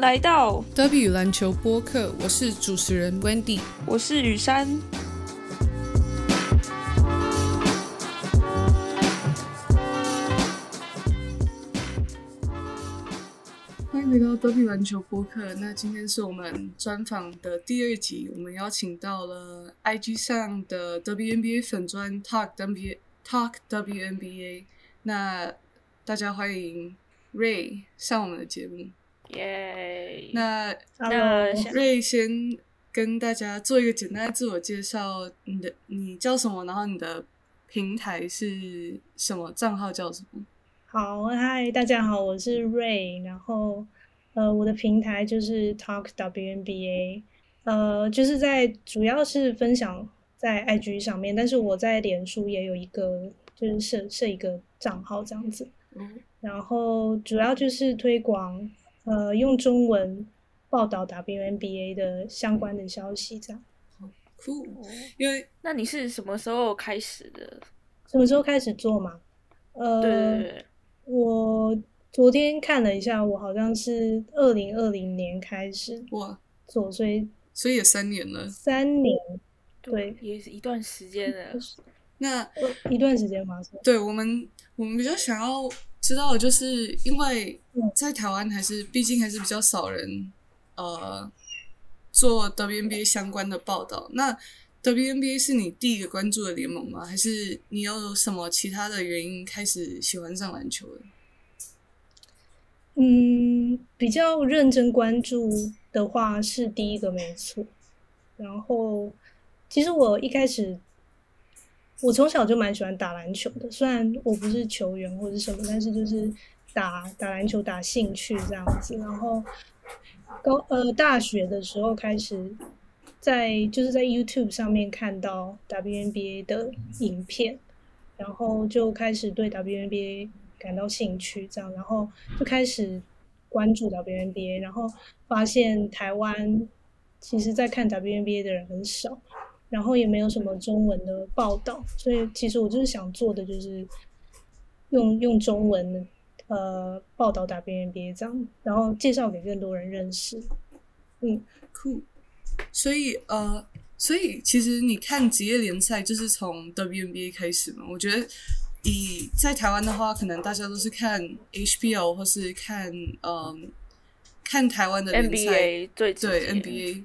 来到德比与篮球播客，我是主持人 Wendy，我是雨山。欢迎来到德比篮球播客。那今天是我们专访的第二集，我们邀请到了 IG 上的 WNBA 粉专 Talk WNBA Talk WNBA。那大家欢迎 Ray 上我们的节目。耶！那那瑞先跟大家做一个简单的自我介绍，你的你叫什么？然后你的平台是什么？账号叫什么？好，嗨，大家好，我是瑞，然后呃，我的平台就是 Talk WNBA，呃，就是在主要是分享在 IG 上面，但是我在脸书也有一个，就是设设一个账号这样子，嗯，然后主要就是推广。呃，用中文报道 WNBA 的相关的消息，这样。酷，因为那你是什么时候开始的？什么时候开始做嘛？呃，对，我昨天看了一下，我好像是二零二零年开始哇做，所以所以也三年了，三年，对，也是一段时间了。那一段时间嘛，对我们，我们比较想要。知道，就是因为在台湾还是毕竟还是比较少人，呃，做 WNBA 相关的报道。那 WNBA 是你第一个关注的联盟吗？还是你有什么其他的原因开始喜欢上篮球的？嗯，比较认真关注的话是第一个没错。然后，其实我一开始。我从小就蛮喜欢打篮球的，虽然我不是球员或者什么，但是就是打打篮球打兴趣这样子。然后高呃大学的时候开始在就是在 YouTube 上面看到 WNBA 的影片，然后就开始对 WNBA 感到兴趣，这样，然后就开始关注 WNBA，然后发现台湾其实在看 WNBA 的人很少。然后也没有什么中文的报道，所以其实我就是想做的就是用用中文呃报道 WNBA 这样，然后介绍给更多人认识。嗯，酷。所以呃，所以其实你看职业联赛就是从 WNBA 开始嘛？我觉得以在台湾的话，可能大家都是看 HBO 或是看嗯看台湾的联赛，对对 NBA。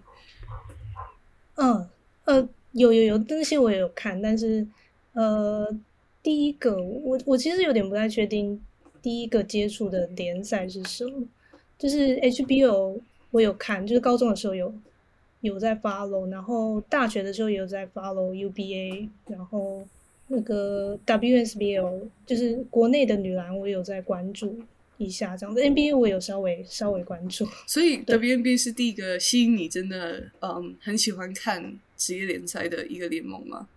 嗯。呃，有有有，那些我也有看，但是呃，第一个我我其实有点不太确定，第一个接触的联赛是什么？就是 HBO 我有看，就是高中的时候有有在 follow，然后大学的时候也有在 follow UBA，然后那个 WSBL 就是国内的女篮我有在关注一下，这样子 NBA 我有稍微稍微关注，所以 WNBA 是第一个吸引你真的嗯很喜欢看。职业联赛的一个联盟吗？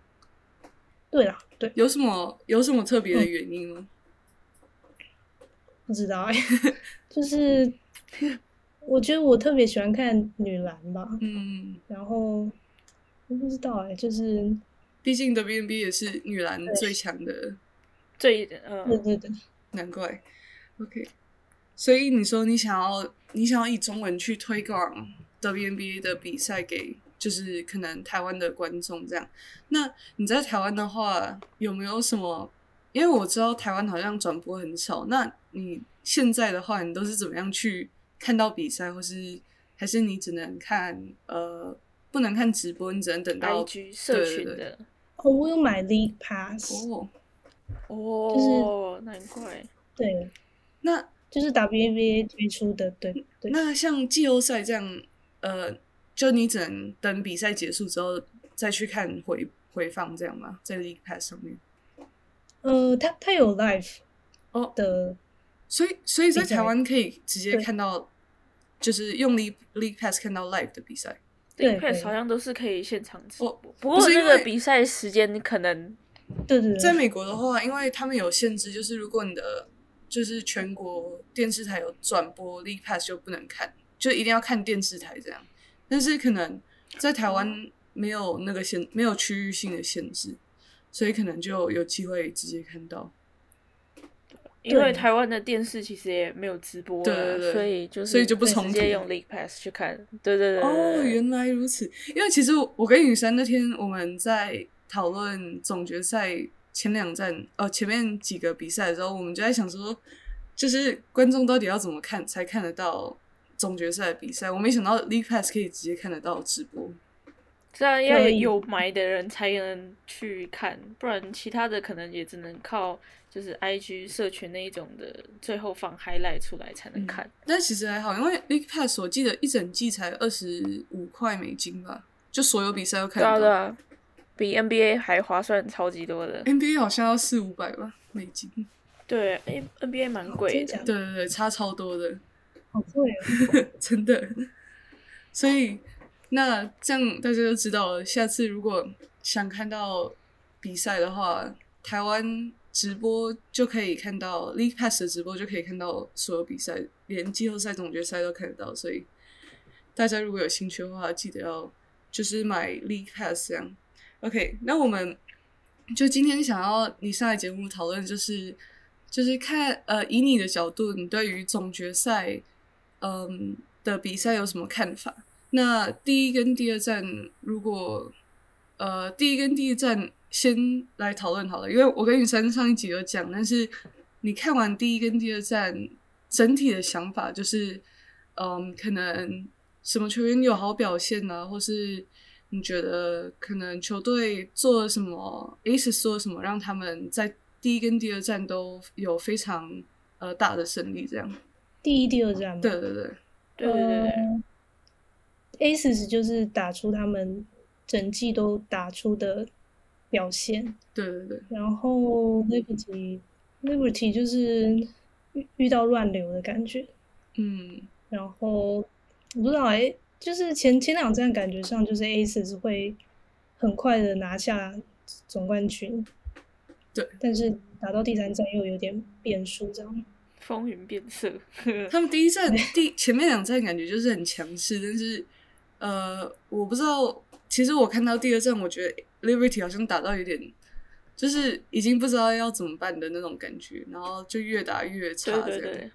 对啦，对，有什么有什么特别的原因吗？不知道哎，就是我觉得我特别喜欢看女篮吧，嗯，然后我不知道哎，就是毕竟 WNBA 也是女篮最强的，最呃，对对对，难怪。OK，所以你说你想要你想要以中文去推广 WNBA 的比赛给。就是可能台湾的观众这样，那你在台湾的话有没有什么？因为我知道台湾好像转播很少，那你现在的话，你都是怎么样去看到比赛，或是还是你只能看呃不能看直播，你只能等到社群的。哦，我有买 League Pass 哦哦，就是难怪对，那就是 WNBA 推出的，对对。那像季后赛这样，呃。就你只能等比赛结束之后再去看回回放这样吗？在 League Pass 上面？呃，它它有 live 哦的，所以所以在台湾可以直接看到，就是用 League League Pass 看到 live 的比赛。League Pass 好像都是可以现场直播，不过那个比赛时间你可能对对对，在美国的话，因为他们有限制，就是如果你的就是全国电视台有转播 League Pass 就不能看，就一定要看电视台这样。但是可能在台湾没有那个限，没有区域性的限制，所以可能就有机会直接看到。因为台湾的电视其实也没有直播，对对对，所以就所以就不直接用 League Pass 去看。对对对。哦，原来如此。因为其实我跟雨珊那天我们在讨论总决赛前两站，呃，前面几个比赛的时候，我们就在想说，就是观众到底要怎么看才看得到总决赛的比赛？我没想到 League Pass 可以直接看得到直播。这样要有买的人才能去看，不然其他的可能也只能靠就是 I G 社群那一种的，最后放 highlight 出来才能看。但其实还好，因为 League Pass 我记得一整季才二十五块美金吧，就所有比赛都看到。对啊，比 N B A 还划算，超级多的。N B A 好像要四五百吧美金。对，N N B A 蛮贵的。对对对，差超多的。好贵！真的。所以。那这样大家就知道了。下次如果想看到比赛的话，台湾直播就可以看到 League Pass 的直播，就可以看到所有比赛，连季后赛、总决赛都看得到。所以大家如果有兴趣的话，记得要就是买 League Pass 这样。OK，那我们就今天想要你上来节目讨论，就是就是看呃，以你的角度，你对于总决赛嗯的比赛有什么看法？那第一跟第二站，如果呃第一跟第二站先来讨论好了，因为我跟雨珊上一集有讲，但是你看完第一跟第二站整体的想法就是，嗯，可能什么球员有好表现呢，或是你觉得可能球队做了什么，Ace 做什么，让他们在第一跟第二站都有非常呃大的胜利，这样。第一、第二站。对对对，对对对。Aces 就是打出他们整季都打出的表现，对对对。然后 Liberty，Liberty 就是遇遇到乱流的感觉，嗯。然后我不知道哎，就是前前两站感觉上就是 Aces 会很快的拿下总冠军，对。但是打到第三站又有点变数，这样。风云变色。他们第一站 第前面两站感觉就是很强势，但是。呃，我不知道。其实我看到第二站，我觉得 Liberty 好像打到有点，就是已经不知道要怎么办的那种感觉，然后就越打越差，这样。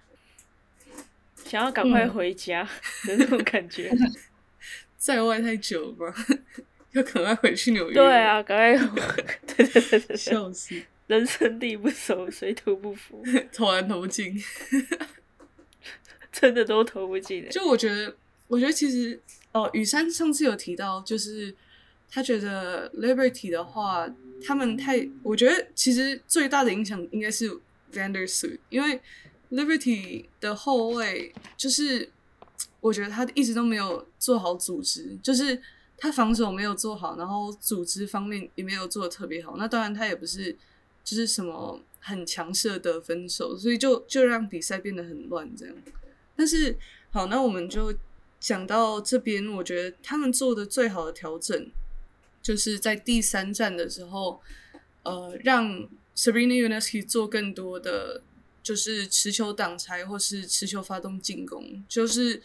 想要赶快回家的那种感觉。在外太久了吧？要赶快回去纽约。对啊，赶快。对对对对，笑死！人生地不熟，水土不服，投篮投不进，真的都投不进。就我觉得，我觉得其实。哦，雨山上次有提到，就是他觉得 Liberty 的话，他们太，我觉得其实最大的影响应该是 Vandersu，因为 Liberty 的后卫就是 我觉得他一直都没有做好组织，就是他防守没有做好，然后组织方面也没有做的特别好。那当然他也不是就是什么很强势的分手，所以就就让比赛变得很乱这样。但是好，那我们就。讲到这边，我觉得他们做的最好的调整，就是在第三站的时候，呃，让 Sabrina Unesky 做更多的，就是持球挡拆或是持球发动进攻。就是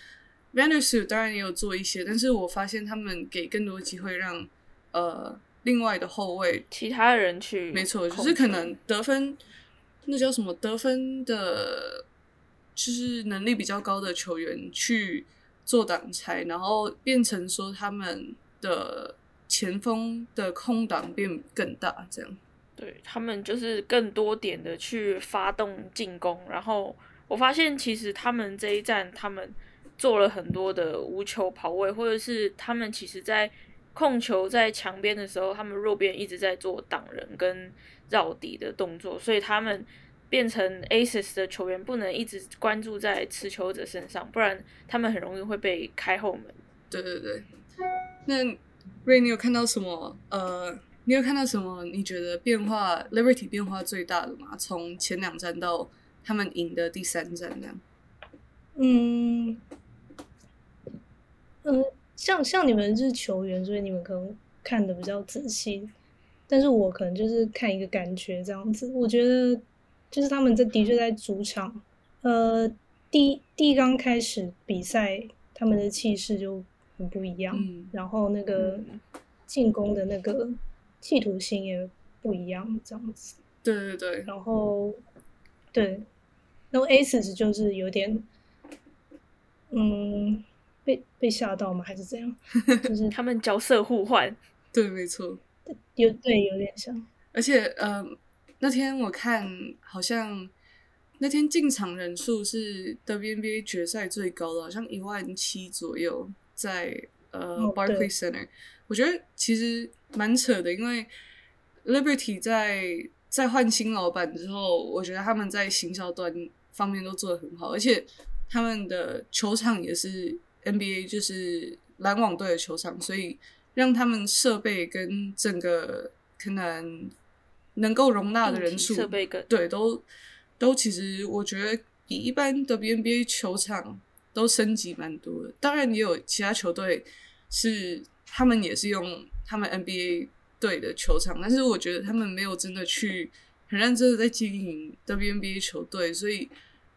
Vandersu 当然也有做一些，但是我发现他们给更多机会让呃另外的后卫其他人去，没错，就是可能得分，那叫什么得分的，就是能力比较高的球员去。做挡拆，然后变成说他们的前锋的空档变更大，这样。对他们就是更多点的去发动进攻，然后我发现其实他们这一站他们做了很多的无球跑位，或者是他们其实在控球在墙边的时候，他们弱边一直在做挡人跟绕底的动作，所以他们。变成 Aces 的球员不能一直关注在持球者身上，不然他们很容易会被开后门。对对对。那 Ray，你有看到什么？呃，你有看到什么？你觉得变化 Liberty 变化最大的吗？从前两站到他们赢的第三站那样？嗯，嗯，像像你们是球员，所以你们可能看的比较仔细，但是我可能就是看一个感觉这样子。我觉得。就是他们在的确在主场，呃，第第一刚开始比赛，他们的气势就很不一样，然后那个进攻的那个企图心也不一样，这样子。对对对。然后对，然后 Aces 就是有点，嗯，被被吓到吗？还是怎样？就是他们角色互换，对，没错。有对有点像，而且呃，那天我看好像那天进场人数是 WNBA 决赛最高的，好像一万七左右，在呃哦对 Barclays Center。我觉得其实蛮扯的，因为 Liberty 在在换新老板之后，我觉得他们在行销端方面都做得很好，而且他们的球场也是 NBA 就是篮网队的球场，所以让他们设备跟整个可能能够容纳的人数设备跟对都都其实我觉得比一般的 NBA 球场都升级蛮多的。当然也有其他球队是他们也是用他们 NBA 队的球场，但是我觉得他们没有真的去很认真的在经营 WNBA 球队，所以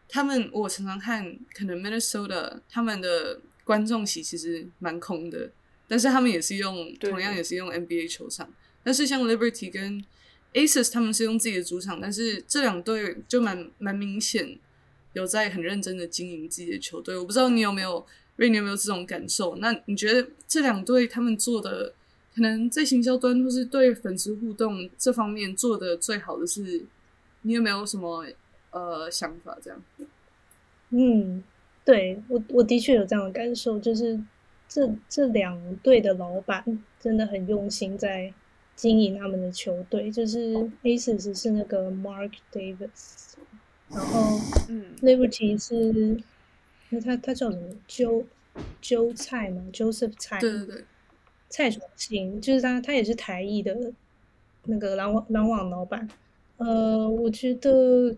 他们我常常看可能 Minnesota 他们的观众席其实蛮空的，但是他们也是用同样也是用 NBA 球场，但是像 Liberty 跟 Aces 他们是用自己的主场，但是这两队就蛮蛮明显有在很认真的经营自己的球队。我不知道你有没有瑞，你有没有这种感受？那你觉得这两队他们做的，可能在行销端或是对粉丝互动这方面做的最好的是，你有没有什么呃想法？这样，嗯，对我我的确有这样的感受，就是这这两队的老板真的很用心在经营他们的球队，就是 Aces 是那个 Mark Davis，然后嗯，Liberty 是那他他叫什么揪揪菜嘛？Joseph 蔡对对对，蔡崇信，就是他他也是台艺的那个篮网篮网老板。呃，我觉得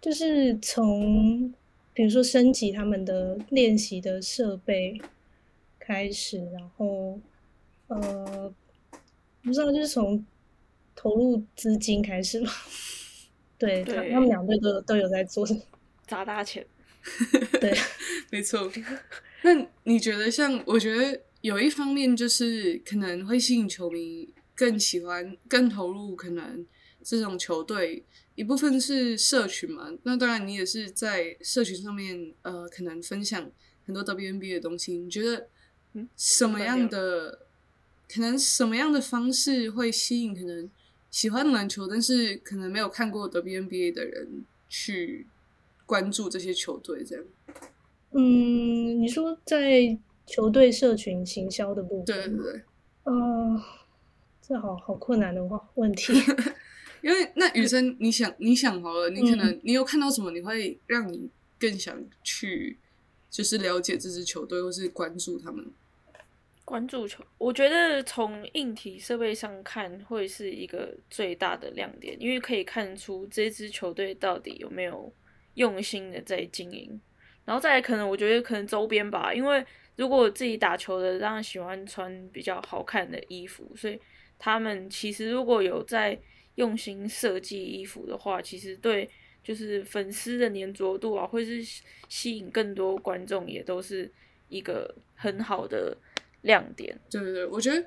就是从比如说升级他们的练习的设备开始，然后呃，不知道就是从投入资金开始吧。对他对他们两队都都有在做，砸大钱，对，没错。那你觉得像？我觉得有一方面就是可能会吸引球迷更喜欢、更投入，可能这种球队一部分是社群嘛。那当然，你也是在社群上面呃，可能分享很多 WNBA 的东西。你觉得嗯什么样的？可能什么样的方式会吸引可能喜欢篮球，但是可能没有看过 WNBA 的人去关注这些球队？这样。嗯，你说在球队社群行销的部分，对对对，呃，这好好困难的话问题。因为那雨生，你想你想好了，你可能、你有看到什么，你会让你更想去，就是了解这支球队，或是关注他们。关注球，我觉得从硬体设备上看会是一个最大的亮点，因为可以看出这支球队到底有没有用心的在经营。然后再来，可能我觉得可能周边吧，因为如果自己打球的，当然喜欢穿比较好看的衣服，所以他们其实如果有在用心设计衣服的话，其实对就是粉丝的粘着度啊，或是吸引更多观众，也都是一个很好的亮点。对对对，我觉得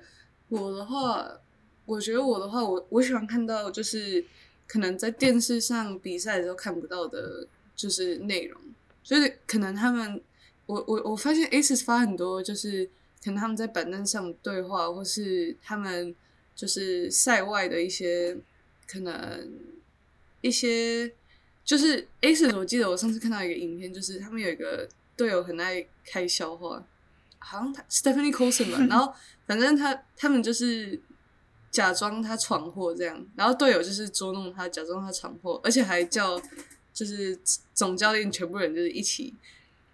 我的话，我觉得我的话，我我喜欢看到就是可能在电视上比赛的时候看不到的，就是内容，就是可能他们，我我我发现 Aces 发很多，就是可能他们在板凳上对话，或是他们就是赛外的一些可能一些，就是 Aces，我记得我上次看到一个影片，就是他们有一个队友很爱开笑话。好像他 Stephanie Colson 吧，然后反正他他们就是假装他闯祸这样，然后队友就是捉弄他，假装他闯祸，而且还叫就是总教练全部人就是一起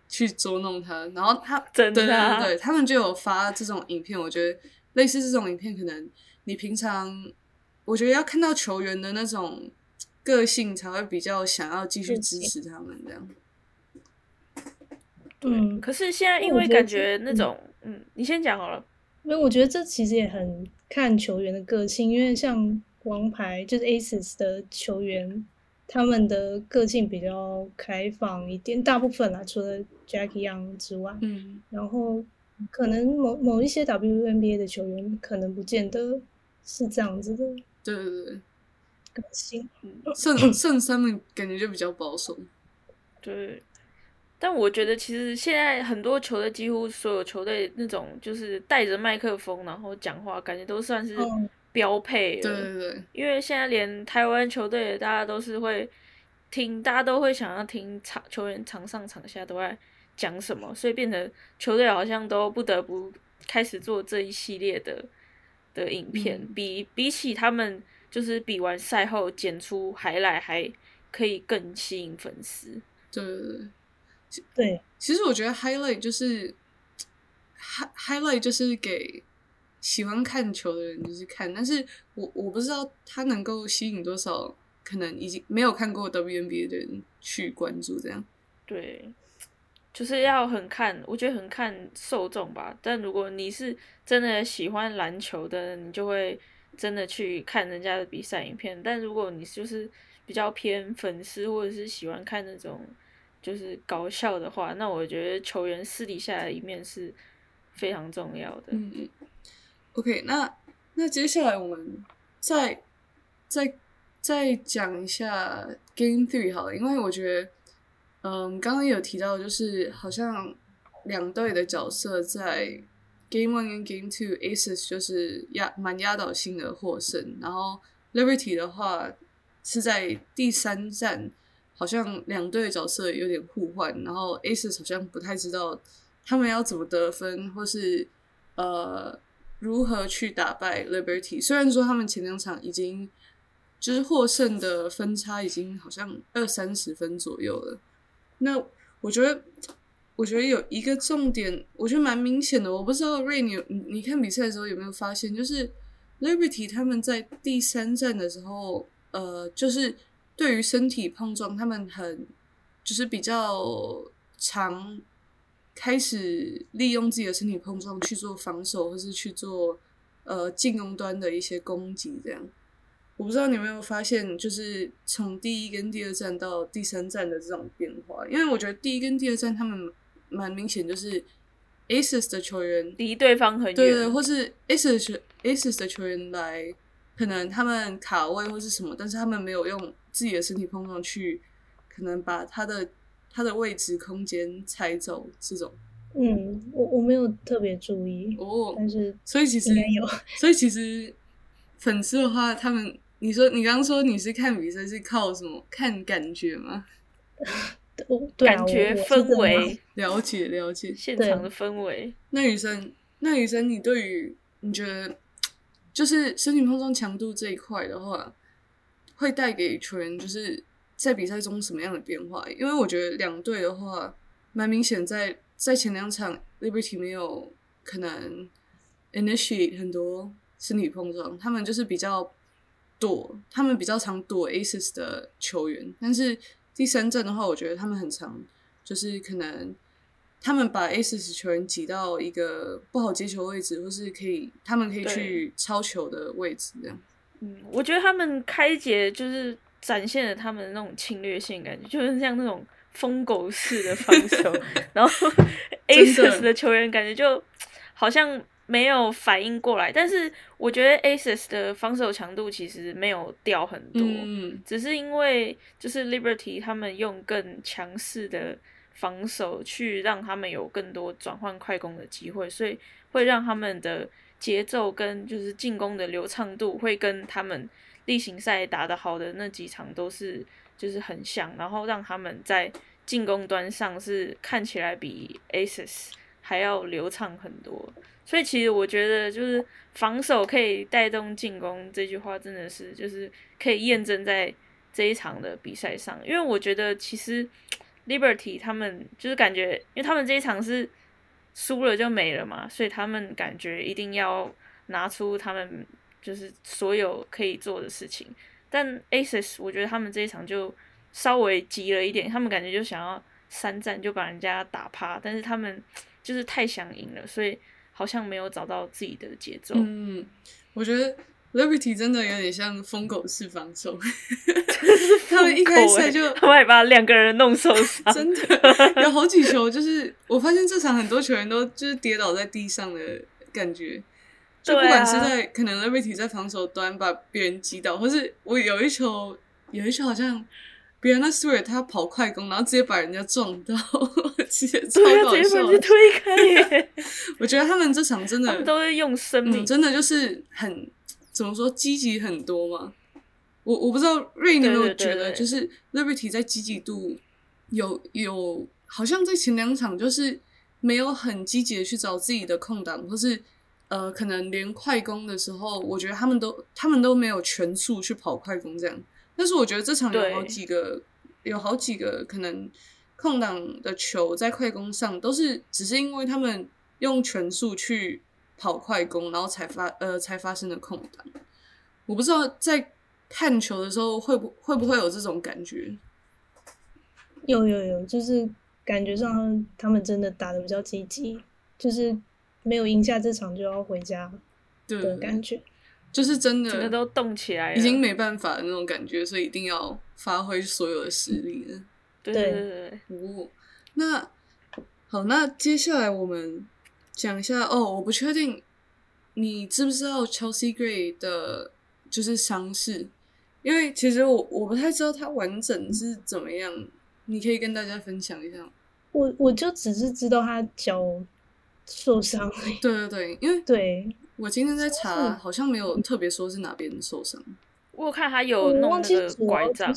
去捉弄他，然后他 真的对对对，他们就有发这种影片，我觉得类似这种影片，可能你平常我觉得要看到球员的那种个性，才会比较想要继续支持他们这样。嗯，可是现在因为感觉那种，嗯，你先讲好了。因为我觉得这其实也很看球员的个性，因为像王牌就是 Aces 的球员，他们的个性比较开放一点，大部分啦，除了 Jackie Young 之外，嗯，然后可能某某一些 WNBA 的球员可能不见得是这样子的，对对对，更辛苦。圣圣 三们感觉就比较保守。对，但我觉得其实现在很多球队，几乎所有球队那种就是带着麦克风然后讲话，感觉都算是嗯标配了。对对对，因为现在连台湾球队，大家都是会听，大家都会想要听场球员场上场下都在讲什么，所以变成球队好像都不得不开始做这一系列的的影片，嗯比比起他们就是比完赛后剪出海来还可以更吸引粉丝。对对对。对，其实我觉得 highlight 就是 hi highlight 就是给喜欢看球的人就是看，但是我我不知道他能够吸引多少可能已经没有看过 WNBA 的人去关注这样。对，就是要很看，我觉得很看受众吧。但如果你是真的喜欢篮球的，你就会真的去看人家的比赛影片。但如果你就是比较偏粉丝，或者是喜欢看那种就是搞笑的话，那我觉得球员私底下的一面是非常重要的。嗯嗯。OK，那那接下来我们再再再讲一下 Game Three 好了，因为我觉得，嗯，刚刚有提到，就是好像两队的角色在 Game One 跟 Game Two Aces 就是压蛮压倒性的获胜，然后 Liberty 的话是在第三站，好像两队角色有点互换，然后 Aces 好像不太知道他们要怎么得分，或是呃如何去打败 Liberty。虽然说他们前两场已经就是获胜的分差已经好像二三十分左右了，那我觉得。我觉得有一个重点，我觉得蛮明显的。我不知道瑞，你有你你看比赛的时候有没有发现，就是 Liberty 他们在第三站的时候，呃，就是对于身体碰撞，他们很就是比较常开始利用自己的身体碰撞去做防守，或是去做呃进攻端的一些攻击。这样，我不知道你有没有发现，就是从第一跟第二站到第三站的这种变化。因为我觉得第一跟第二站他们蛮明显，就是 Aces 的球员离对方很远，对对，或是 Aces 球 Aces 的球员来，可能他们卡位或是什么，但是他们没有用自己的身体碰撞去，可能把他的他的位置空间踩走这种。嗯，我我没有特别注意，哦，但是所以其实应该有。所以其实粉丝的话，他们你说你刚刚说你是看比赛是靠什么？看感觉吗？我对啊感觉氛围了解了解。现场的氛围。那女生，那女生，你对于你觉得就是身体碰撞强度这一块的话，会带给球员就是在比赛中什么样的变化？因为我觉得两队的话，蛮明显在在前两场 Liberty 没有可能 initiate 很多身体碰撞，他们就是比较躲，他们比较常躲 Aces 的球员，但是第三阵的话，我觉得他们很常就是可能。他们把 Aces 球员挤到一个不好接球位置，或是可以他们可以去超球的位置，这样。嗯，我觉得他们开节就是展现了他们的那种侵略性感觉，就是像那种疯狗式的防守，然后 Aces 的球员感觉就好像没有反应过来，但是我觉得 Aces 的防守强度其实没有掉很多，嗯，只是因为就是 Liberty 他们用更强势的。防守去让他们有更多转换快攻的机会，所以会让他们的节奏跟就是进攻的流畅度会跟他们例行赛打得好的那几场都是就是很像，然后让他们在进攻端上是看起来比 Aces 还要流畅很多。所以其实我觉得就是防守可以带动进攻这句话真的是就是可以验证在这一场的比赛上，因为我觉得其实。Liberty 他们就是感觉，因为他们这一场是输了就没了嘛，所以他们感觉一定要拿出他们就是所有可以做的事情。但 Aces 我觉得他们这一场就稍微急了一点，他们感觉就想要三战就把人家打趴，但是他们就是太想赢了，所以好像没有找到自己的节奏。嗯，我觉得 Liberty 真的有点像疯狗式防守。他们一开赛就，他们还把两个人弄受伤，真的有好几球，就是我发现这场很多球员都就是跌倒在地上的感觉。就不管是在可能 Liberty 在防守端把别人击倒，或是我有一球有一球好像 Brianna Stewart 他跑快攻，然后直接把人家撞到，直接 超搞笑，直接把笑的。人家推开耶，我觉得他们这场真的都会用生命嗯，。真的就是很怎么说积极很多嘛。我我不知道瑞，你有没有觉得，就是 Liberty 在积极度有有，好像在前两场就是没有很积极的去找自己的空档，或是呃，可能连快攻的时候，我觉得他们都他们都没有全速去跑快攻这样。但是我觉得这场有好几个有好几个可能空档的球在快攻上都是只是因为他们用全速去跑快攻，然后才发呃才发生的空档。我不知道在看球的时候会不会不会有这种感觉？有有有，就是感觉上他们真的打的比较积极，就是没有赢下这场就要回家对的感觉。就是真的整个都动起来了，已经没办法的那种感觉，所以一定要发挥所有的实力了。对对对对对，哦，那好，那接下来我们讲一下哦，我不确定你知不知道 Chelsea Gray 的就是伤势，因为其实我我不太知道他完整是怎么样，你可以跟大家分享一下吗。我我就只是知道他脚受伤。对对对，因为对，我今天在查，好像没有特别说是哪边受伤。我有看他有那个左拐杖。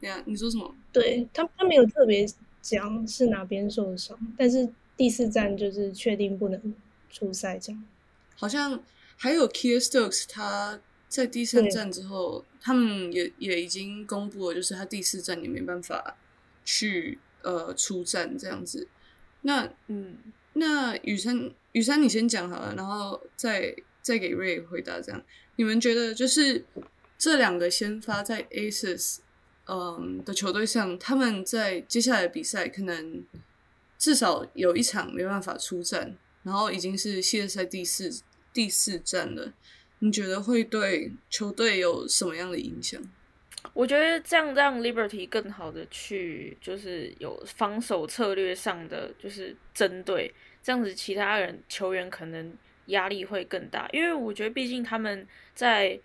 对呀，你说什么？对他，他没有特别讲是哪边受伤，但是第四站就是确定不能出赛这样。好像还有 Kia Stokes，他在第三站之后，他们也也已经公布了，就是他第四站也没办法去呃出战这样子。那嗯，那雨山雨山你先讲好了，然后再再给瑞回答这样。你们觉得就是这两个先发在 Aces 嗯的球队上，他们在接下来比赛可能至少有一场没办法出战，然后已经是系列赛第四第四站了。你觉得会对球队有什么样的影响？我觉得这样让 Liberty 更好的去，就是有防守策略上的就是针对，这样子其他人球员可能压力会更大，因为我觉得毕竟他们在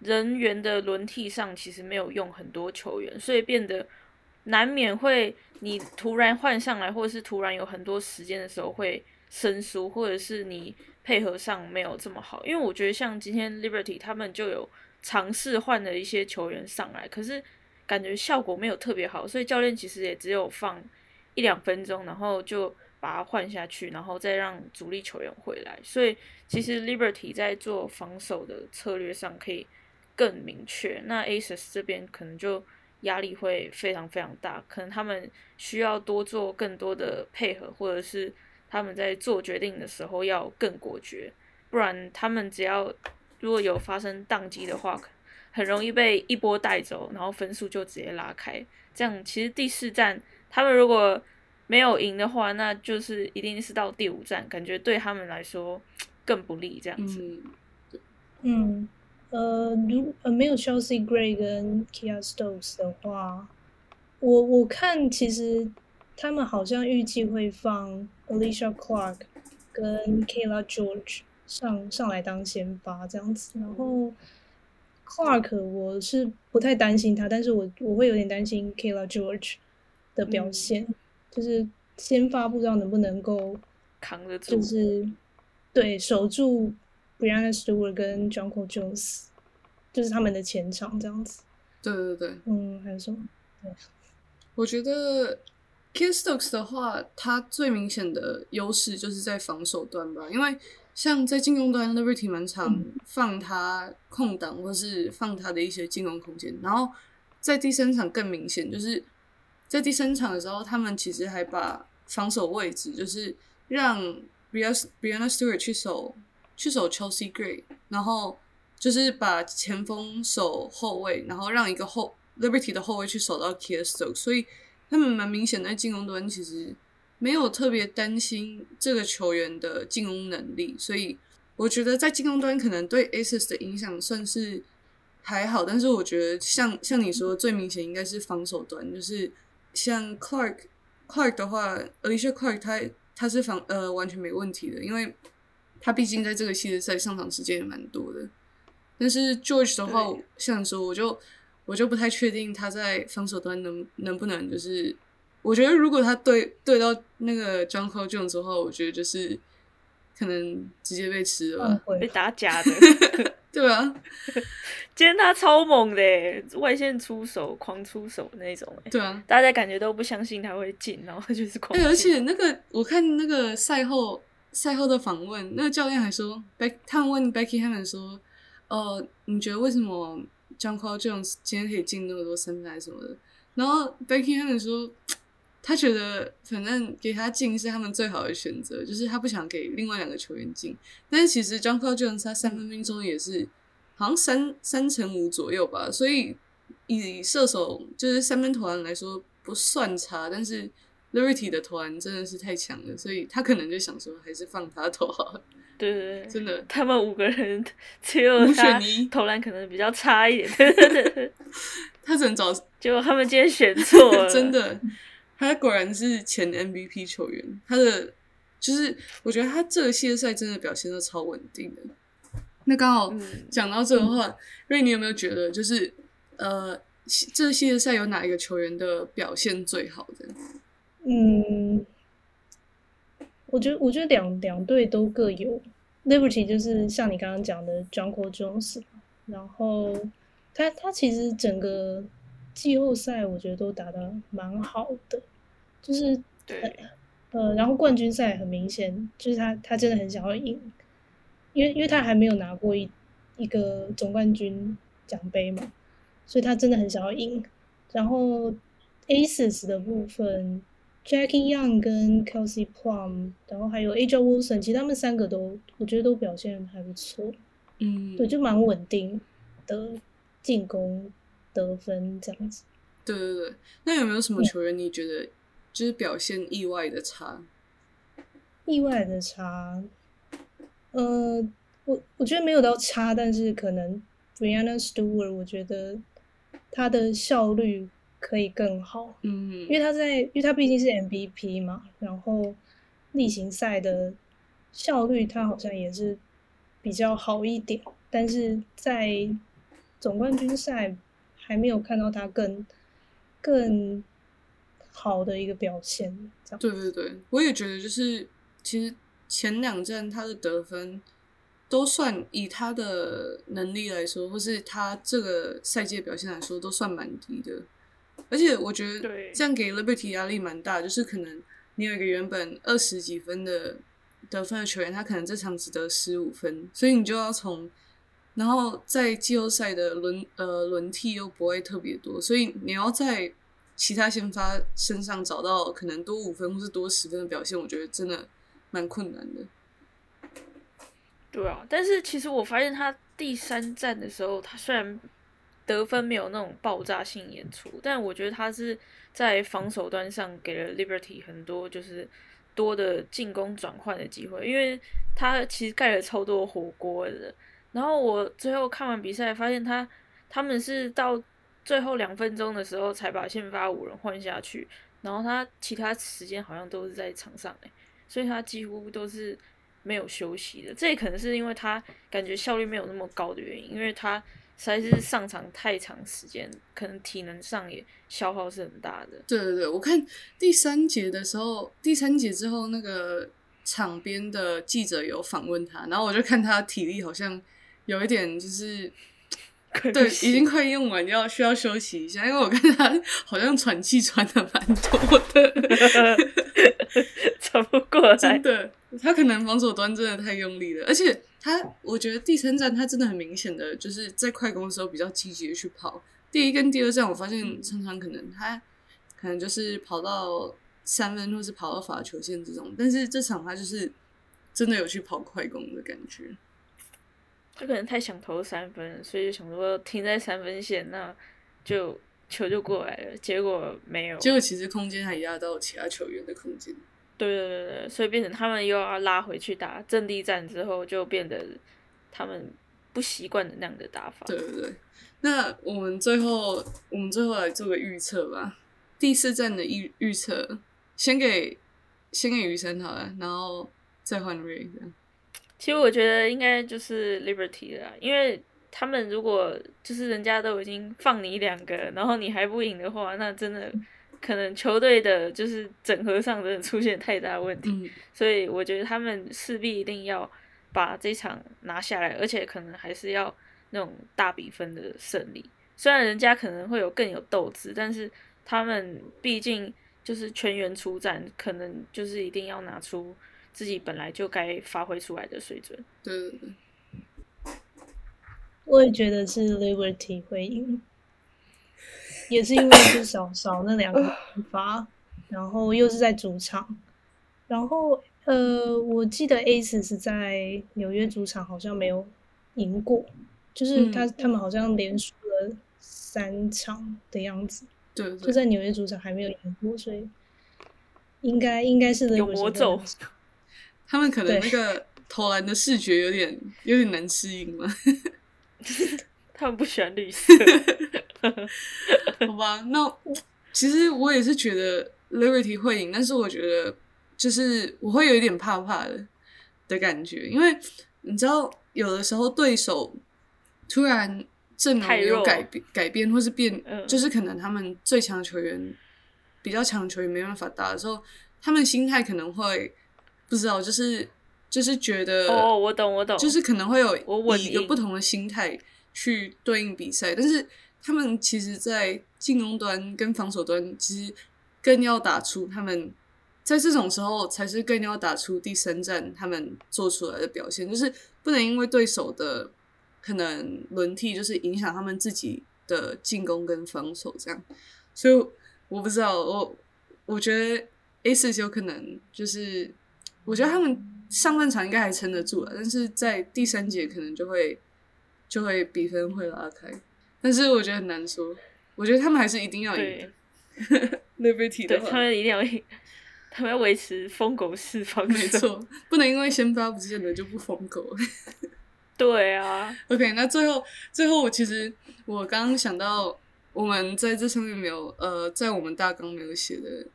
人员的轮替上其实没有用很多球员，所以变得难免会你突然换上来，或者是突然有很多时间的时候会生疏，或者是你配合上没有这么好。因为我觉得像今天 Liberty 他们就有尝试换了一些球员上来，可是感觉效果没有特别好，所以教练其实也只有放一两分钟，然后就把它换下去，然后再让主力球员回来。所以其实 Liberty 在做防守的策略上可以更明确。那 Aces 这边可能就压力会非常非常大，可能他们需要多做更多的配合，或者是他们在做决定的时候要更果决，不然他们只要如果有发生宕机的话，很容易被一波带走，然后分数就直接拉开。这样其实第四站他们如果没有赢的话，那就是一定是到第五站，感觉对他们来说更不利。这样子，嗯，嗯，呃，如呃没有 Chelsea Gray 跟 Kia Stokes 的话，我我看其实他们好像预计会放 Alicia Clark 跟 Kayla George 上上来当先发这样子，然后 Clark 我是不太担心他，但是我我会有点担心 Kayla George 的表嗯。现，就是先发不知道能不能够扛得住。就是对守住 Brianna Stewart 跟 Jonko Jones，就是他们的前场这样子。对对对，嗯，还有什么？对我觉得 K Stokes 的话，他最明显的优势就是在防守端吧，因为像在进攻端，Liberty 蛮常放他空档，或是放他的一些进攻空间。然后在第三场更明显，就是在第三场的时候，他们其实还把防守位置就是让 Brianna Brianna Stewart 去守去守 Chelsea Gray，然后就是把前锋守后卫，然后让一个后 Liberty 的后卫去守到 Kia Stokes，所以他们蛮明显在进攻端其实没有特别担心这个球员的进攻能力，所以我觉得在进攻端可能对 Aces 的影响算是还好，但是我觉得像像你说最明显应该是防守端，就是像 Clark Clark 的话，Alicia Clark 他他是防呃完全没问题的，因为他毕竟在这个系列赛上场时间也蛮多的。但是 George 的话，像说，我就我就不太确定他在防守端能能不能就是，我觉得如果他对对到那个 John Cole Jones 的话，我觉得就是可能直接被吃了吧，被打假的。对啊，今天他超猛的耶，外线出手，狂出手那种耶，对啊。大家感觉都不相信他会进，然后他就是狂哎、进。而且那个我看那个赛后赛后的访问，那个教练还说他们问 Becky 他们说，呃，你觉得为什么 John Cole Jones 今天可以进那么多三分什么的？然后 Becky 他们说，他觉得反正给他进是他们最好的选择，就是他不想给另外两个球员进。但是其实 John Cole Jones 他三分命中也是好像三三成五左右吧，所以以射手就是三分投篮来说不算差，但是 Liberty 的投篮真的是太强了，所以他可能就想说还是放他投好了，对 对对，真的。他们五个人 只有五他选一投篮可能比较差一点，他只能找结果他们今天选错了，真的，他果然是前 MVP 球员，他的就是我觉得他这个系列赛真的表现的超稳定的。那刚好嗯讲到这个话，瑞，你有没有觉得就是呃，这个系列赛有哪一个球员的表现最好的？嗯，我觉得我觉得两两队都各有 Liberty，就是像你刚刚讲的 j u n k o Jones，然后他他其实整个季后赛我觉得都打得蛮好的，就是对呃，然后冠军赛很明显就是他他真的很想要赢，因为因为他还没有拿过一一个总冠军奖杯嘛，所以他真的很想要赢。然后 Aces 的部分，Jackie Young 跟 Kelsey Plum，然后还有 AJ Wilson，其实他们三个都我觉得都表现还不错，嗯，对，就蛮稳定的进攻得分这样子。对对对。那有没有什么球员你觉得就是表现意外的差？意外的差，呃，我我觉得没有到差，但是可能 Brianna Stewart，我觉得他的效率可以更好，嗯因为他在，因为他毕竟是 MVP 嘛，然后例行赛的效率他好像也是比较好一点，但是在总冠军赛还没有看到他更更好的一个表现，这样。对对对，我也觉得就是其实前两站他的得分都算以他的能力来说，或是他这个赛季的表现来说，都算蛮低的。而且我觉得对这样给 Liberty 压力蛮大，就是可能你有一个原本二十几分的得分的球员，他可能这场只得十五分，所以你就要从，然后在季后赛的轮呃轮替又不会特别多，所以你要在其他先发身上找到可能多五分或是多十分的表现，我觉得真的蛮困难的。对啊，但是其实我发现他第三站的时候，他虽然得分没有那种爆炸性演出，但我觉得他是在防守端上给了 Liberty 很多就是多的进攻转换的机会，因为他其实盖了超多火锅的。然后我最后看完比赛，发现他他们是到最后两分钟的时候才把先发五人换下去，然后他其他时间好像都是在场上诶，所以他几乎都是没有休息的。这也可能是因为他感觉效率没有那么高的原因，因为他实在是上场太长时间，可能体能上也消耗是很大的。对对对，我看第三节的时候，第三节之后那个场边的记者有访问他，然后我就看他体力好像有一点就是。对，已经快用完，要需要休息一下，因为我看他好像喘气喘的蛮多的，喘不过来真。的，他可能防守端真的太用力了，而且他，我觉得第三站他真的很明显的就是在快攻的时候比较积极的去跑，第一跟第二站我发现常常可能他可能就是跑到三分或是跑到罚球线这种，但是这场他就是真的有去跑快攻的感觉。他可能太想投三分，所以就想说停在三分线，那就球就过来了。结果没有，结果其实空间还压到其他球员的空间。对对对对，所以变成他们又要拉回去打阵地战之后，就变得他们不习惯的那样的打法。对对对，那我们最后我们最后来做个预测吧。第四站的预预测，先给先给雨神好了，然后再换瑞这样。其实我觉得应该就是 Liberty 了，因为他们如果就是人家都已经放你两个，然后你还不赢的话，那真的可能球队的就是整合上真的出现太大问题。嗯，所以我觉得他们势必一定要把这场拿下来，而且可能还是要那种大比分的胜利。虽然人家可能会有更有斗志，但是他们毕竟就是全员出战，可能就是一定要拿出自己本来就该发挥出来的水准。对对对，我也觉得是 Liberty 会赢，也是因为是少少那两个人发，然后又是在主场，然后呃，我记得 Ace 是在纽约主场好像没有赢过，就是他、他们好像连输了三场的样子，对对，就在纽约主场还没有赢过，所以应该应该是有魔咒他们可能那个投篮的视觉有点有点难适应嘛，他们不喜欢绿色，好吧？那其实我也是觉得 Liberty 会赢，但是我觉得就是我会有一点怕怕的的感觉，因为你知道有的时候对手突然阵容有改变改变，或是变，嗯就是可能他们最强球员比较强的球员没办法打的时候，他们心态可能会不知道，就是就是觉得哦，我懂我懂，就是可能会有我稳以一个不同的心态去对应比赛，但是他们其实，在进攻端跟防守端，其实更要打出他们在这种时候才是更要打出第三战他们做出来的表现，就是不能因为对手的可能轮替，就是影响他们自己的进攻跟防守这样。所以我不知道，我我觉得 Aces 有可能就是，我觉得他们上半场应该还撑得住了，但是在第三节可能就会就会比分会拉开，但是我觉得很难说。我觉得他们还是一定要赢对的。Liberty，的话，他们一定要赢，他们要维持疯狗式防守。没错，不能因为先发不见得就不疯狗。对啊，OK，那最后最后，我其实我刚刚想到，我们在这上面没有呃，在我们大纲没有写的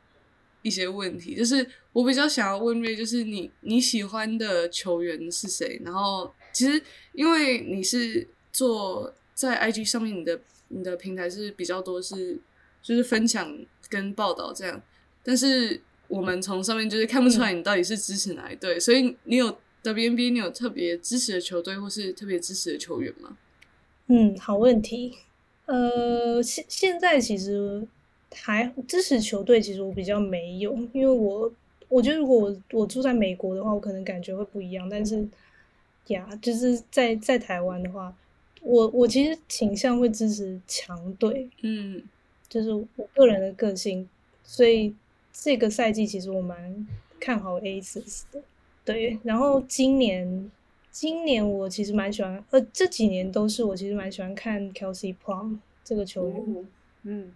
一些问题，就是我比较想要问瑞，就是你你喜欢的球员是谁？然后其实因为你是做在 IG 上面，你的你的平台是比较多是就是分享跟报道这样，但是我们从上面就是看不出来你到底是支持哪一队，所以你有 WNBA 你有特别支持的球队或是特别支持的球员吗？嗯，好问题。呃，现现在其实还支持球队，其实我比较没有，因为我我觉得如果我我住在美国的话，我可能感觉会不一样。但是呀，就是在在台湾的话，我我其实倾向会支持强队，嗯就是我个人的个性，所以这个赛季其实我蛮看好 Aces 的。对，然后今年今年我其实蛮喜欢，呃，这几年都是我其实蛮喜欢看 Kelsey Plum 这个球员。哦，嗯，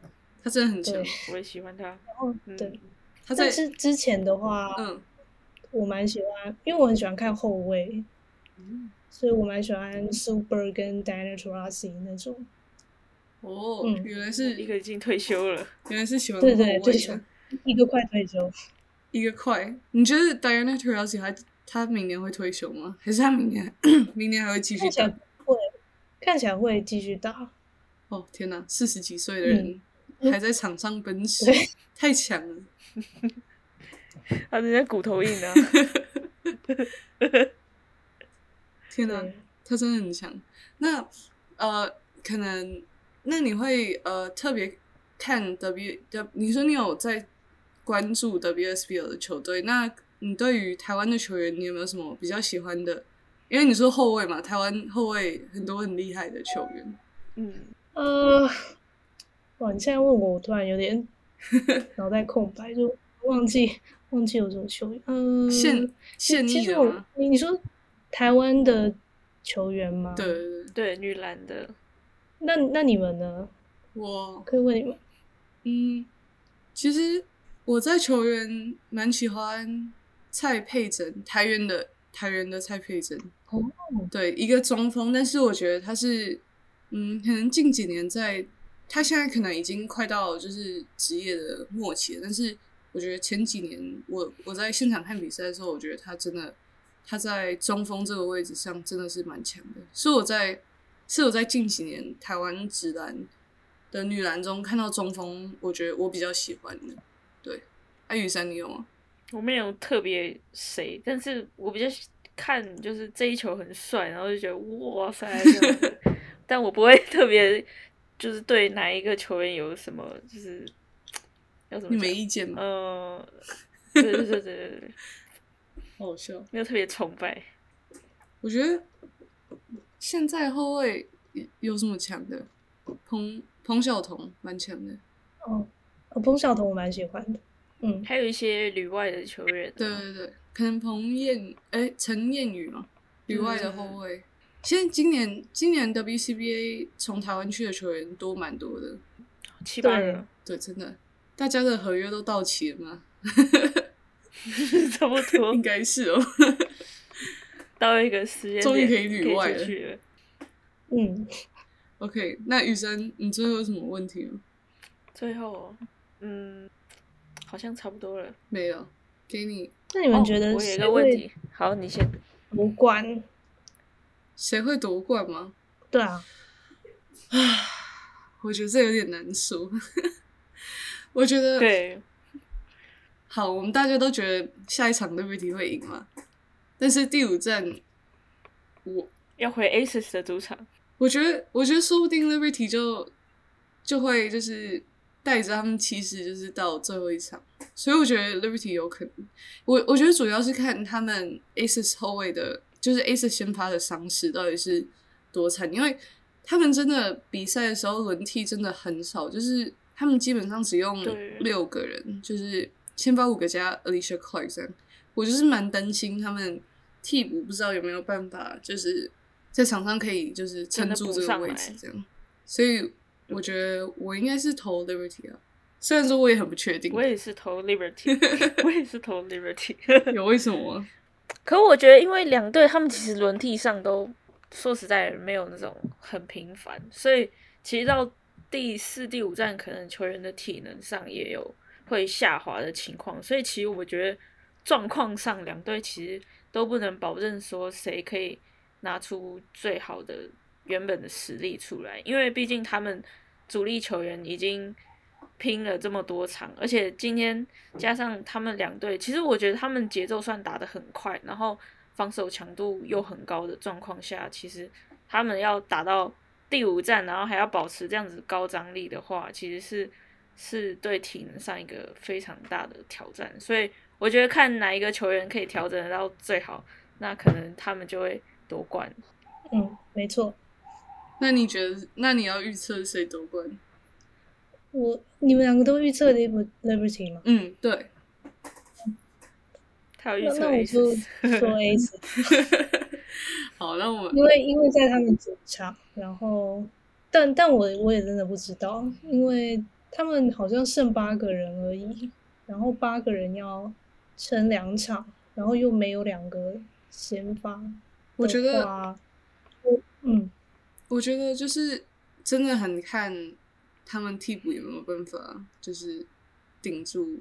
他真的很强对，我也喜欢他。然后嗯对，他在但是之前的话，嗯我蛮喜欢，因为我很喜欢看后卫，嗯所以我蛮喜欢 Super 跟 Diana Taurasi 那种。哦，嗯原来是一个已经退休了，原来是喜欢对对，后卫的就喜欢一个快退休。一个快。你觉得 Diana Taurasi 他他明年会退休吗？还是他明年明年还会继续看起来打？会，看起来会继续打。哦天哪，四十几岁的人嗯还在场上奔驰，太强了。他人家骨头硬啊。天哪，他真的很强。那呃，可能那你会呃特别看 W W，你说你有在关注 WSBL 的球队，那你对于台湾的球员，你有没有什么比较喜欢的？因为你说后卫嘛，台湾后卫很多很厉害的球员。嗯，呃，哇！你现在问我，我突然有点 脑袋空白，就忘记忘记有什么球员。嗯、现现其实我役的？你你说台湾的球员吗？对。对对，对，女篮的，那那你们呢？我可以问你们。嗯，其实我在球员蛮喜欢蔡佩珍，台原的台原的蔡佩珍。哦，对，一个中锋，但是我觉得他是，嗯，可能近几年在，他现在可能已经快到就是职业的末期了，但是我觉得前几年我我在现场看比赛的时候，我觉得他真的他在中锋这个位置上真的是蛮强的，是我在是我在近几年台湾直男的女篮中看到中锋，我觉得我比较喜欢的。对，艾雨山你有吗？我没有特别谁，但是我比较看就是这一球很帅，然后就觉得哇塞 但我不会特别就是对哪一个球员有什么就是要怎么你没意见吗？呃，对对对对对对，好好笑。没有特别崇拜。我觉得现在后卫有有什么强的？彭彭晓彤蛮强的。哦，哦彭晓彤我蛮喜欢的，嗯，还有一些旅外的球员、啊，对对对，可能彭燕哎陈燕宇嘛，旅外的后卫。现在今年今年 WCBA 从台湾去的球员多蛮多的，七八对个，对，真的，大家的合约都到期了吗？差不多 应该是哦。到一个时间点终于可以旅外了了。嗯，OK，那雨珊，你最后有什么问题吗？最后，嗯，好像差不多了。没有，给你，那你们觉得哦、我有一谁个问题，好，你先。夺冠？谁会夺冠吗？对啊，我觉得这有点难说。我觉得，对，好，我们大家都觉得下一场 Liberty 会赢嘛，但是第五站，我要回 Aces 的主场。我觉得，我觉得说不定 Liberty 就就会就是带着他们骑士就是到最后一场，所以我觉得 Liberty 有可能。我我觉得主要是看他们 Aces 后卫的，就是 Aces 先发的伤势到底是多惨，因为他们真的比赛的时候轮替真的很少，就是他们基本上只用六个人，就是先发五个加 Alicia Clark 这样。我就是蛮担心他们替补不知道有没有办法，就是在场上可以就是撑住这个位置这样。所以我觉得我应该是投 Liberty 啊，虽然说我也很不确定我，也是投 Liberty，我也是投 Liberty。有为什么吗？可我觉得，因为两队他们其实轮替上都说实在没有那种很频繁，所以其实到第四、第五站，可能球员的体能上也有会下滑的情况。所以其实我觉得状况上，两队其实都不能保证说谁可以拿出最好的原本的实力出来，因为毕竟他们主力球员已经拼了这么多场，而且今天加上他们两队，其实我觉得他们节奏算打得很快，然后防守强度又很高的状况下，其实他们要打到第五站，然后还要保持这样子高张力的话，其实是是对体能上一个非常大的挑战。所以我觉得看哪一个球员可以调整得到最好，那可能他们就会夺冠。嗯，没错。那你觉得？那你要预测谁夺冠？我你们两个都预测 Liber Liberty 吗？嗯，对，他有预测那那我就说 A 好，那我因为因为在他们主场，然后但但我我也真的不知道，因为他们好像剩八个人而已，然后八个人要撑两场，然后又没有两个先发，我觉得我嗯。我觉得就是真的很看他们替补有没有办法，就是顶住，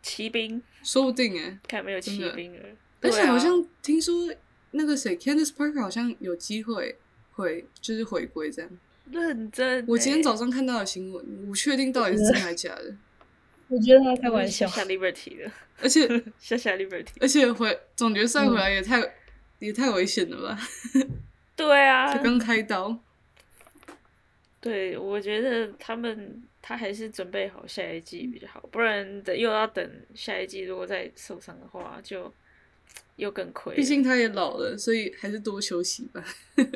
骑兵，说不定哎、看有没有骑兵了。而且好像听说那个谁，Candice Parker 好像有机会回，就是回归这样。认真欸。我今天早上看到的新闻，我不确定到底是真的还是假的。我觉得他开玩笑下，下 Liberty 的，而且 下下 Liberty。而且回总决赛回嗯来也太、也太危险了吧？对啊 才，刚开刀，对，我觉得他们他还是准备好下一季比较好，不然等又要等下一季，如果再受伤的话，就 又更亏。毕竟他也老了，所以还是多休息吧。对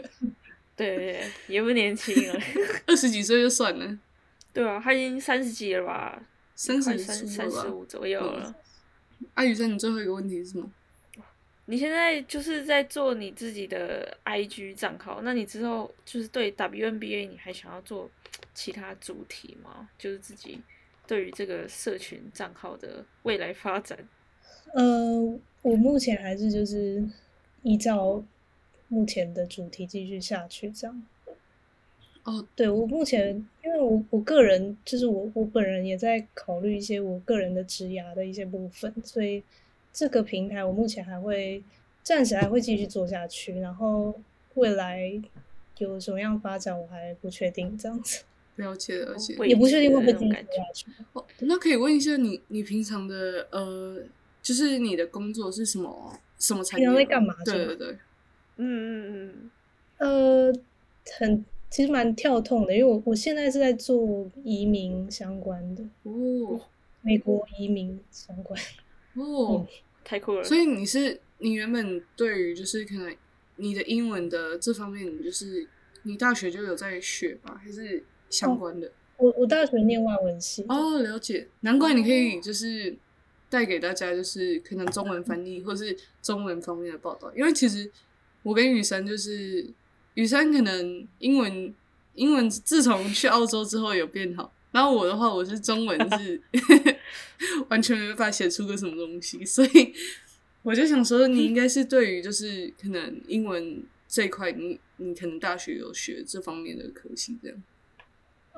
对对，也不年轻了。二十几岁就算了，对啊，他已经三十几了吧？三十三三十？五左右了。阿雨生，你最后一个问题是什么？你现在就是在做你自己的 IG 账号，那你之后就是对 WNBA 你还想要做其他主题吗？就是自己对于这个社群账号的未来发展。呃，我目前还是就是依照目前的主题继续下去这样。哦，对我目前，因为我我个人就是我我本人也在考虑一些我个人的职涯的一些部分，所以这个平台我目前还会暂时还会继续做下去，然后未来有什么样发展我还不确定，这样子了解了解。也不确定会不会知继续下去。哦，那可以问一下你，你平常的呃，就是你的工作是什么什么产业吗？平常在干嘛对对对，嗯嗯嗯，呃，很其实蛮跳痛的，因为我我现在是在做移民相关的，哦美国移民相关。哦，太酷了。所以你是你原本对于就是可能你的英文的这方面，你就是你大学就有在学吧，还是相关的？我我大学念外文系，哦，了解，难怪你可以就是带给大家就是可能中文翻译或是中文方面的报道，因为其实我跟雨珊就是雨珊可能英文英文自从去澳洲之后有变好，然后我的话我是中文是 完全没办法写出个什么东西，所以我就想说你应该是对于就是可能英文这一块你你可能大学有学这方面的科系这样，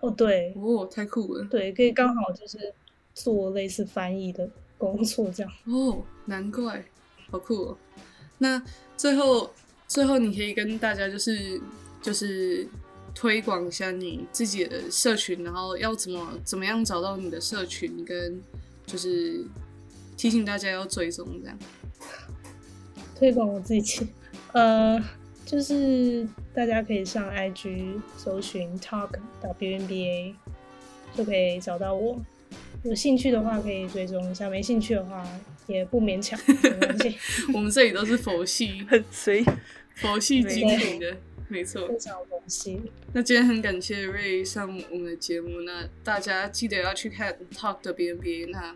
哦对哦，太酷了。对，可以刚好就是做类似翻译的工作这样。哦，难怪，好酷哦！那最后，最后你可以跟大家就是就是推广一下你自己的社群，然后要怎么怎么样找到你的社群，跟就是提醒大家要追踪这样。推广我自己，呃，就是大家可以上 IG 搜寻 Talk WNBA 就可以找到我。有兴趣的话可以追踪一下，没兴趣的话也不勉强，没关系。我们这里都是佛系 很随佛系精品的，没错。非常荣幸，那今天很感谢瑞上我们的节目，那大家记得要去看 Talk WNBA，那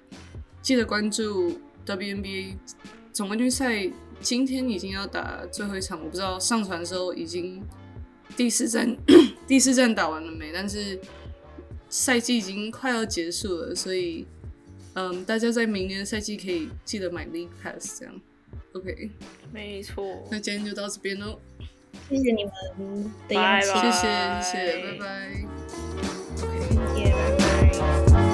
记得关注 WNBA 总冠军赛，今天已经要打最后一场，我不知道上传的时候已经第四站 第四站打完了没，但是赛季已经快要结束了，所以嗯，大家在明年的赛季可以记得买 League Pass 这样。OK，没错。那今天就到这边喽，谢谢你们的爱了谢谢拜拜。谢谢拜拜。